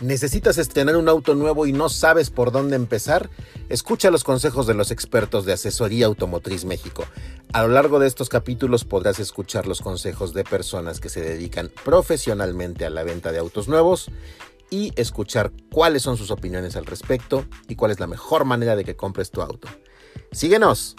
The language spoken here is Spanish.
¿Necesitas estrenar un auto nuevo y no sabes por dónde empezar? Escucha los consejos de los expertos de Asesoría Automotriz México. A lo largo de estos capítulos podrás escuchar los consejos de personas que se dedican profesionalmente a la venta de autos nuevos y escuchar cuáles son sus opiniones al respecto y cuál es la mejor manera de que compres tu auto. Síguenos.